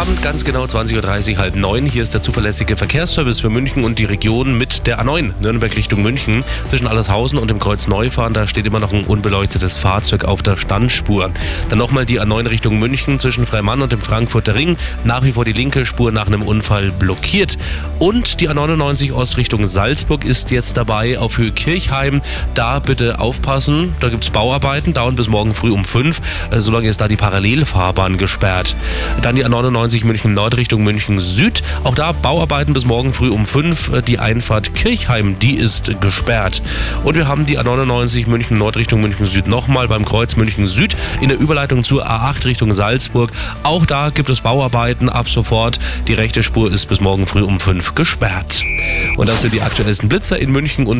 Abend, ganz genau 20.30 Uhr, halb neun. Hier ist der zuverlässige Verkehrsservice für München und die Region mit der A9 Nürnberg Richtung München. Zwischen Allershausen und dem Kreuz Neufahren, da steht immer noch ein unbeleuchtetes Fahrzeug auf der Standspur. Dann nochmal die A9 Richtung München zwischen Freimann und dem Frankfurter Ring. Nach wie vor die linke Spur nach einem Unfall blockiert. Und die A99 Ost Richtung Salzburg ist jetzt dabei auf Höhe Kirchheim. Da bitte aufpassen, da gibt es Bauarbeiten, dauern bis morgen früh um fünf. Äh, solange ist da die Parallelfahrbahn gesperrt. Dann die A99 München Nord Richtung München Süd. Auch da Bauarbeiten bis morgen früh um 5. Die Einfahrt Kirchheim, die ist gesperrt. Und wir haben die A99 München Nord Richtung München Süd nochmal beim Kreuz München Süd in der Überleitung zur A8 Richtung Salzburg. Auch da gibt es Bauarbeiten ab sofort. Die rechte Spur ist bis morgen früh um 5 gesperrt. Und das sind die aktuellsten Blitzer in München und